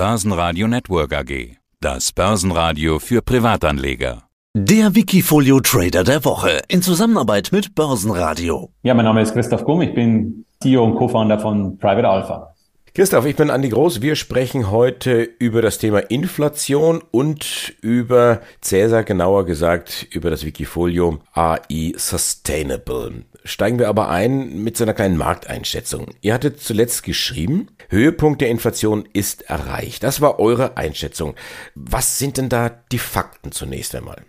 Börsenradio Network AG. Das Börsenradio für Privatanleger. Der Wikifolio Trader der Woche in Zusammenarbeit mit Börsenradio. Ja, mein Name ist Christoph Gumm, ich bin CEO und Co-Founder von Private Alpha. Christoph, ich bin Andi Groß. Wir sprechen heute über das Thema Inflation und über Cäsar, genauer gesagt über das Wikifolio AI Sustainable. Steigen wir aber ein mit so einer kleinen Markteinschätzung. Ihr hattet zuletzt geschrieben, Höhepunkt der Inflation ist erreicht. Das war eure Einschätzung. Was sind denn da die Fakten zunächst einmal?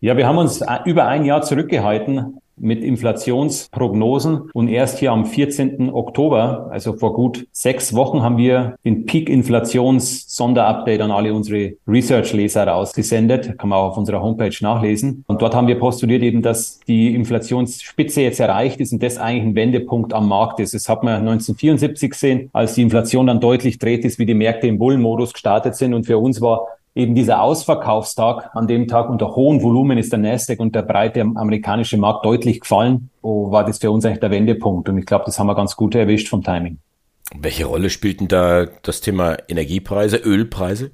Ja, wir haben uns über ein Jahr zurückgehalten mit Inflationsprognosen und erst hier am 14. Oktober, also vor gut sechs Wochen, haben wir den Peak-Inflations-Sonderupdate an alle unsere Research-Leser rausgesendet. Kann man auch auf unserer Homepage nachlesen. Und dort haben wir postuliert eben, dass die Inflationsspitze jetzt erreicht ist und das eigentlich ein Wendepunkt am Markt ist. Das hat man 1974 gesehen, als die Inflation dann deutlich dreht ist, wie die Märkte im Bullenmodus gestartet sind. Und für uns war eben dieser Ausverkaufstag, an dem Tag unter hohem Volumen ist der Nasdaq und der breite amerikanische Markt deutlich gefallen, oh, war das für uns eigentlich der Wendepunkt. Und ich glaube, das haben wir ganz gut erwischt vom Timing. Welche Rolle spielt denn da das Thema Energiepreise, Ölpreise?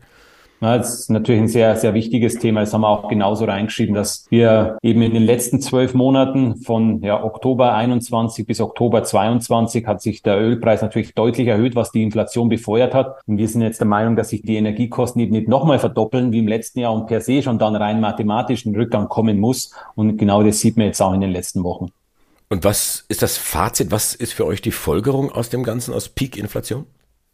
Ja, das ist natürlich ein sehr, sehr wichtiges Thema. Das haben wir auch genauso reingeschrieben, dass wir eben in den letzten zwölf Monaten von ja, Oktober 21 bis Oktober 22 hat sich der Ölpreis natürlich deutlich erhöht, was die Inflation befeuert hat. Und wir sind jetzt der Meinung, dass sich die Energiekosten eben nicht nochmal verdoppeln wie im letzten Jahr und per se schon dann rein mathematischen Rückgang kommen muss. Und genau das sieht man jetzt auch in den letzten Wochen. Und was ist das Fazit? Was ist für euch die Folgerung aus dem Ganzen, aus Peak-Inflation?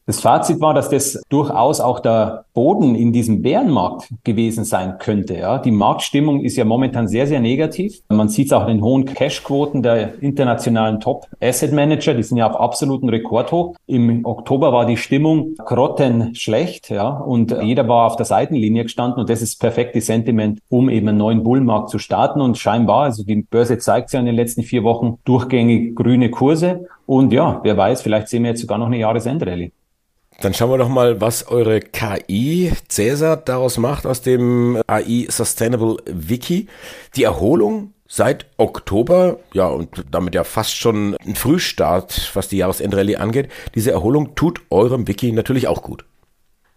Das Fazit war, dass das durchaus auch der Boden in diesem Bärenmarkt gewesen sein könnte. Ja. Die Marktstimmung ist ja momentan sehr, sehr negativ. Man sieht es auch in den hohen Cashquoten der internationalen Top-Asset-Manager. Die sind ja auf absoluten Rekordhoch. Im Oktober war die Stimmung grottenschlecht. Ja, und jeder war auf der Seitenlinie gestanden. Und das ist perfektes Sentiment, um eben einen neuen Bullmarkt zu starten. Und scheinbar, also die Börse zeigt ja in den letzten vier Wochen durchgängig grüne Kurse. Und ja, wer weiß, vielleicht sehen wir jetzt sogar noch eine Jahresendrallye. Dann schauen wir doch mal, was eure KI Cäsar daraus macht aus dem AI Sustainable Wiki. Die Erholung seit Oktober, ja, und damit ja fast schon ein Frühstart, was die Jahresendrallye angeht. Diese Erholung tut eurem Wiki natürlich auch gut.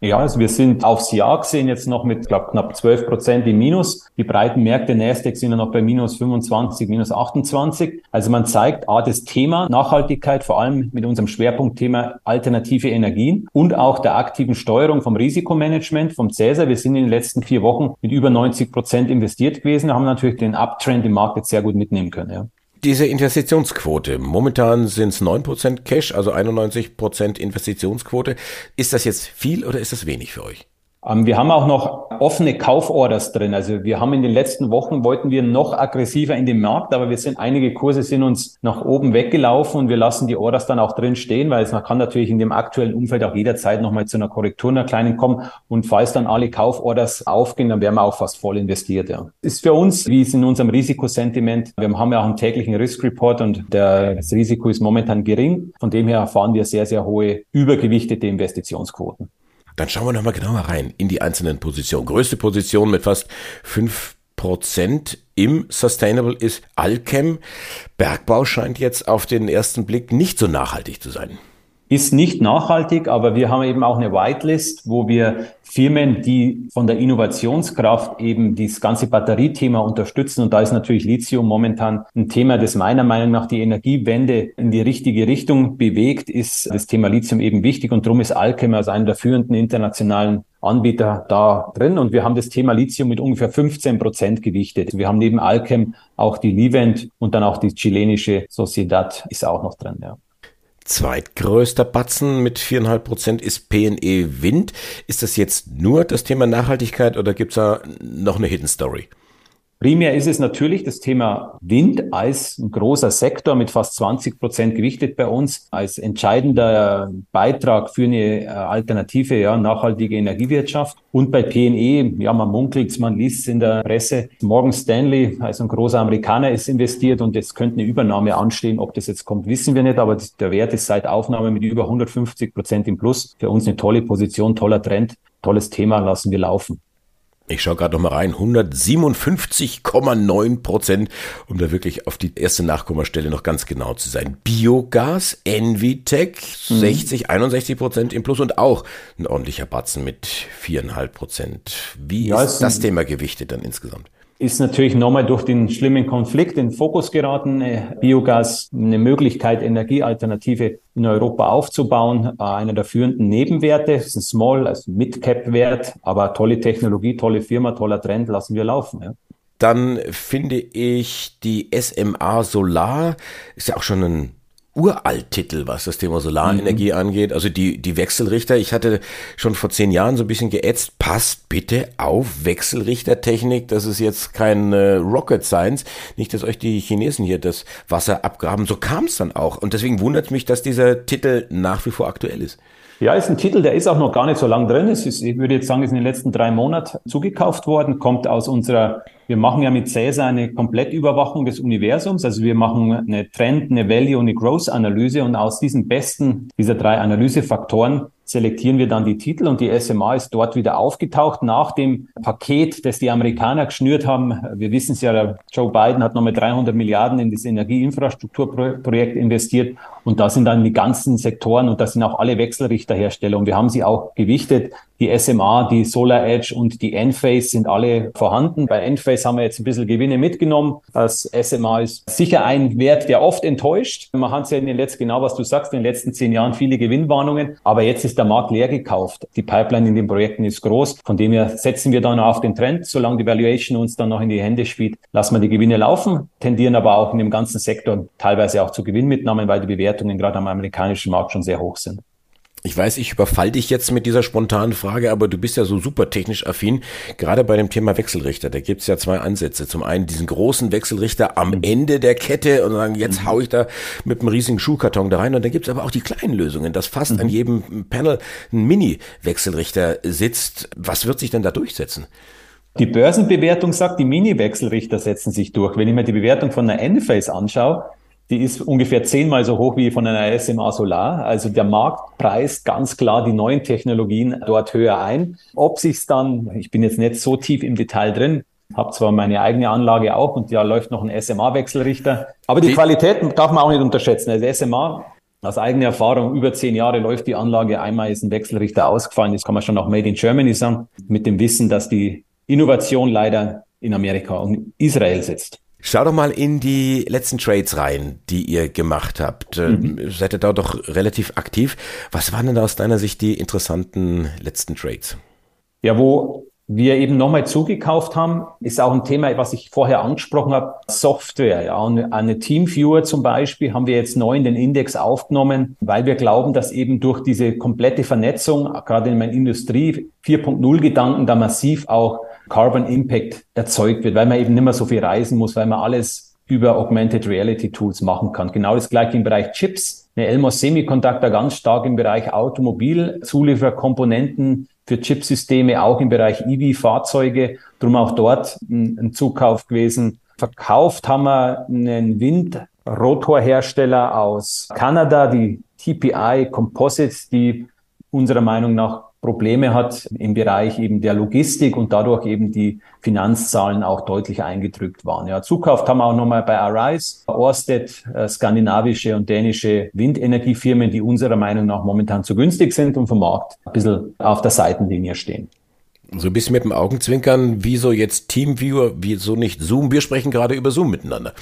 Ja, also wir sind aufs Jahr gesehen jetzt noch mit, glaube knapp 12 Prozent im Minus. Die breiten Märkte Nasdaq sind ja noch bei minus 25, minus 28. Also man zeigt, A, das Thema Nachhaltigkeit, vor allem mit unserem Schwerpunktthema alternative Energien und auch der aktiven Steuerung vom Risikomanagement vom Cäsar. Wir sind in den letzten vier Wochen mit über 90 Prozent investiert gewesen, haben natürlich den Uptrend im Markt jetzt sehr gut mitnehmen können. Ja. Diese Investitionsquote, momentan sind es 9% Cash, also 91% Investitionsquote. Ist das jetzt viel oder ist das wenig für euch? Ähm, wir haben auch noch offene Kauforders drin. Also wir haben in den letzten Wochen wollten wir noch aggressiver in den Markt, aber wir sind einige Kurse sind uns nach oben weggelaufen und wir lassen die Orders dann auch drin stehen, weil es man kann natürlich in dem aktuellen Umfeld auch jederzeit nochmal zu einer Korrektur einer kleinen kommen und falls dann alle Kauforders aufgehen, dann wären wir auch fast voll investiert. Ja. Ist für uns, wie es in unserem Risikosentiment, wir haben ja auch einen täglichen Risk Report und der, das Risiko ist momentan gering. Von dem her erfahren wir sehr, sehr hohe übergewichtete Investitionsquoten. Dann schauen wir nochmal genauer rein in die einzelnen Positionen. Größte Position mit fast fünf Prozent im Sustainable ist Alchem. Bergbau scheint jetzt auf den ersten Blick nicht so nachhaltig zu sein ist nicht nachhaltig, aber wir haben eben auch eine Whitelist, wo wir Firmen, die von der Innovationskraft eben das ganze Batteriethema unterstützen. Und da ist natürlich Lithium momentan ein Thema, das meiner Meinung nach die Energiewende in die richtige Richtung bewegt, ist das Thema Lithium eben wichtig. Und darum ist Alchem als einer der führenden internationalen Anbieter da drin. Und wir haben das Thema Lithium mit ungefähr 15 Prozent gewichtet. Wir haben neben Alchem auch die Livent und dann auch die chilenische Sociedad ist auch noch drin, ja. Zweitgrößter Batzen mit viereinhalb Prozent ist PNE Wind. Ist das jetzt nur das Thema Nachhaltigkeit oder gibt es da noch eine Hidden Story? Primär ist es natürlich das Thema Wind als ein großer Sektor mit fast 20 Prozent gewichtet bei uns als entscheidender Beitrag für eine äh, alternative, ja, nachhaltige Energiewirtschaft. Und bei PNE, ja, man munkelt, man liest in der Presse, Morgan Stanley, also ein großer Amerikaner, ist investiert und es könnte eine Übernahme anstehen. Ob das jetzt kommt, wissen wir nicht, aber der Wert ist seit Aufnahme mit über 150 Prozent im Plus. Für uns eine tolle Position, toller Trend, tolles Thema, lassen wir laufen. Ich schaue gerade noch mal rein, 157,9 Prozent, um da wirklich auf die erste Nachkommastelle noch ganz genau zu sein. Biogas, Envitec, mhm. 60, 61 Prozent im Plus und auch ein ordentlicher Batzen mit 4,5 Prozent. Wie ja, ist das Thema gewichtet dann insgesamt? Ist natürlich nochmal durch den schlimmen Konflikt in Fokus geraten. Äh, Biogas, eine Möglichkeit, Energiealternative in Europa aufzubauen. Äh, einer der führenden Nebenwerte, das ist ein Small, also Mid-Cap-Wert, aber tolle Technologie, tolle Firma, toller Trend, lassen wir laufen. Ja. Dann finde ich die SMA Solar, ist ja auch schon ein Uralt-Titel, was das Thema Solarenergie mhm. angeht. Also die, die Wechselrichter, ich hatte schon vor zehn Jahren so ein bisschen geätzt, passt bitte auf Wechselrichtertechnik, das ist jetzt kein äh, Rocket Science, nicht, dass euch die Chinesen hier das Wasser abgraben, so kam es dann auch. Und deswegen wundert mich, dass dieser Titel nach wie vor aktuell ist. Ja, ist ein Titel, der ist auch noch gar nicht so lang drin. Es ist, ich würde jetzt sagen, ist in den letzten drei Monaten zugekauft worden, kommt aus unserer, wir machen ja mit Cäsar eine Komplettüberwachung des Universums. Also wir machen eine Trend, eine Value und eine Growth Analyse und aus diesen besten dieser drei Analysefaktoren selektieren wir dann die Titel und die SMA ist dort wieder aufgetaucht nach dem Paket, das die Amerikaner geschnürt haben. Wir wissen es ja, Joe Biden hat nochmal 300 Milliarden in das Energieinfrastrukturprojekt investiert und da sind dann die ganzen Sektoren und da sind auch alle Wechselrichterhersteller und wir haben sie auch gewichtet. Die SMA, die Solar Edge und die Enphase sind alle vorhanden. Bei Enphase haben wir jetzt ein bisschen Gewinne mitgenommen. Das SMA ist sicher ein Wert, der oft enttäuscht. Man hat es ja in den letzten, genau was du sagst, in den letzten zehn Jahren viele Gewinnwarnungen. Aber jetzt ist der Markt leer gekauft. Die Pipeline in den Projekten ist groß. Von dem her setzen wir dann auf den Trend. Solange die Valuation uns dann noch in die Hände spielt, lassen wir die Gewinne laufen, tendieren aber auch in dem ganzen Sektor teilweise auch zu Gewinnmitnahmen, weil die Bewertungen gerade am amerikanischen Markt schon sehr hoch sind. Ich weiß, ich überfall dich jetzt mit dieser spontanen Frage, aber du bist ja so super technisch affin. Gerade bei dem Thema Wechselrichter, da gibt's ja zwei Ansätze. Zum einen diesen großen Wechselrichter am mhm. Ende der Kette und sagen, jetzt mhm. hau ich da mit einem riesigen Schuhkarton da rein. Und dann gibt's aber auch die kleinen Lösungen, dass fast mhm. an jedem Panel ein Mini-Wechselrichter sitzt. Was wird sich denn da durchsetzen? Die Börsenbewertung sagt, die Mini-Wechselrichter setzen sich durch. Wenn ich mir die Bewertung von einer Enphase anschaue, die ist ungefähr zehnmal so hoch wie von einer SMA Solar. Also der Markt preist ganz klar die neuen Technologien dort höher ein. Ob sich's dann, ich bin jetzt nicht so tief im Detail drin, habe zwar meine eigene Anlage auch und ja läuft noch ein SMA-Wechselrichter, aber die, die Qualität darf man auch nicht unterschätzen. Also SMA aus eigener Erfahrung, über zehn Jahre läuft die Anlage, einmal ist ein Wechselrichter ausgefallen, das kann man schon auch Made in Germany sagen, mit dem Wissen, dass die Innovation leider in Amerika und Israel sitzt. Schau doch mal in die letzten Trades rein, die ihr gemacht habt. Äh, mhm. Seid ihr da doch relativ aktiv. Was waren denn aus deiner Sicht die interessanten letzten Trades? Ja, wo wir eben nochmal zugekauft haben, ist auch ein Thema, was ich vorher angesprochen habe, Software. Ja, und eine Teamviewer zum Beispiel haben wir jetzt neu in den Index aufgenommen, weil wir glauben, dass eben durch diese komplette Vernetzung, gerade in meiner Industrie 4.0 Gedanken, da massiv auch Carbon Impact erzeugt wird, weil man eben nicht mehr so viel reisen muss, weil man alles über Augmented Reality Tools machen kann. Genau das gleiche im Bereich Chips. Eine Elmos Semiconductor ganz stark im Bereich Automobil, Zulieferkomponenten für Chipsysteme, auch im Bereich EV-Fahrzeuge. Drum auch dort ein Zukauf gewesen. Verkauft haben wir einen Windrotorhersteller aus Kanada, die TPI Composites, die unserer Meinung nach Probleme hat im Bereich eben der Logistik und dadurch eben die Finanzzahlen auch deutlich eingedrückt waren. Ja, zukauft haben wir auch nochmal bei Arise, Orsted, äh, skandinavische und dänische Windenergiefirmen, die unserer Meinung nach momentan zu günstig sind und vom Markt ein bisschen auf der Seitenlinie stehen. So ein bisschen mit dem Augenzwinkern, wieso jetzt Teamviewer, wieso nicht Zoom? Wir sprechen gerade über Zoom miteinander.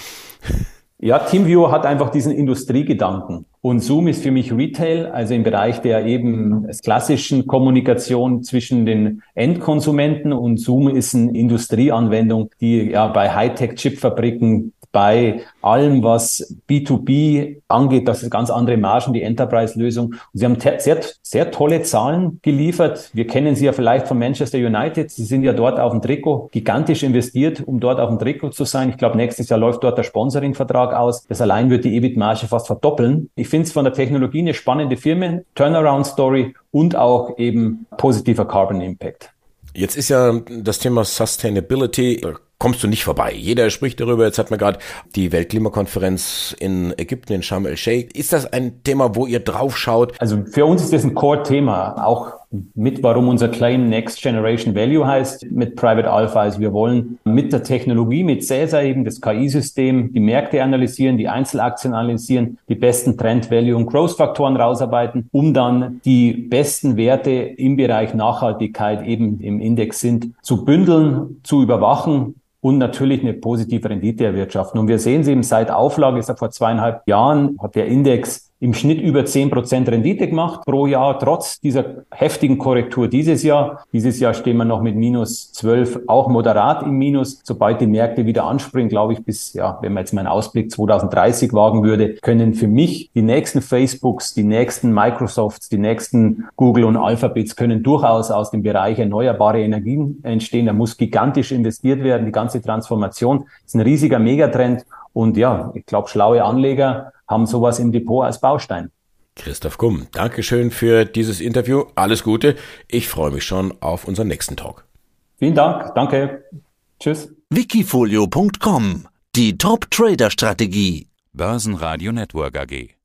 Ja, TeamViewer hat einfach diesen Industriegedanken. Und Zoom ist für mich Retail, also im Bereich der eben klassischen Kommunikation zwischen den Endkonsumenten. Und Zoom ist eine Industrieanwendung, die ja bei Hightech-Chipfabriken bei allem, was B2B angeht, das ist ganz andere Margen, die Enterprise-Lösung. Sie haben sehr, sehr tolle Zahlen geliefert. Wir kennen sie ja vielleicht von Manchester United. Sie sind ja dort auf dem Trikot gigantisch investiert, um dort auf dem Trikot zu sein. Ich glaube, nächstes Jahr läuft dort der Sponsoring-Vertrag aus. Das allein wird die EBIT-Marge fast verdoppeln. Ich finde es von der Technologie eine spannende Firma, Turnaround-Story und auch eben positiver Carbon Impact. Jetzt ist ja das Thema Sustainability kommst du nicht vorbei. Jeder spricht darüber. Jetzt hat man gerade die Weltklimakonferenz in Ägypten, in Sharm el-Sheikh. Ist das ein Thema, wo ihr drauf schaut? Also für uns ist das ein Core-Thema. Auch mit, warum unser Claim Next Generation Value heißt mit Private Alpha. Also wir wollen mit der Technologie, mit Cäsar eben das KI-System, die Märkte analysieren, die Einzelaktien analysieren, die besten Trend, Value und Growth-Faktoren rausarbeiten, um dann die besten Werte im Bereich Nachhaltigkeit eben im Index sind, zu bündeln, zu überwachen und natürlich eine positive Rendite erwirtschaften. Und wir sehen es eben seit Auflage, ist vor zweieinhalb Jahren, hat der Index im Schnitt über zehn Prozent Rendite gemacht pro Jahr, trotz dieser heftigen Korrektur dieses Jahr. Dieses Jahr stehen wir noch mit minus zwölf, auch moderat im Minus. Sobald die Märkte wieder anspringen, glaube ich, bis, ja, wenn man jetzt mal einen Ausblick 2030 wagen würde, können für mich die nächsten Facebooks, die nächsten Microsofts, die nächsten Google und Alphabets können durchaus aus dem Bereich erneuerbare Energien entstehen. Da muss gigantisch investiert werden. Die ganze Transformation ist ein riesiger Megatrend. Und ja, ich glaube, schlaue Anleger haben sowas im Depot als Baustein. Christoph Gumm, Dankeschön für dieses Interview. Alles Gute. Ich freue mich schon auf unseren nächsten Talk. Vielen Dank. Danke. Tschüss. Wikifolio.com Die Top Trader Strategie. Börsenradio Network AG.